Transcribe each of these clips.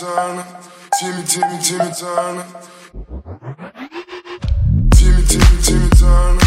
Turner. Timmy, Timmy, Timmy Turner. Timmy, Timmy, Timmy Turner.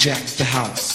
Jack the house.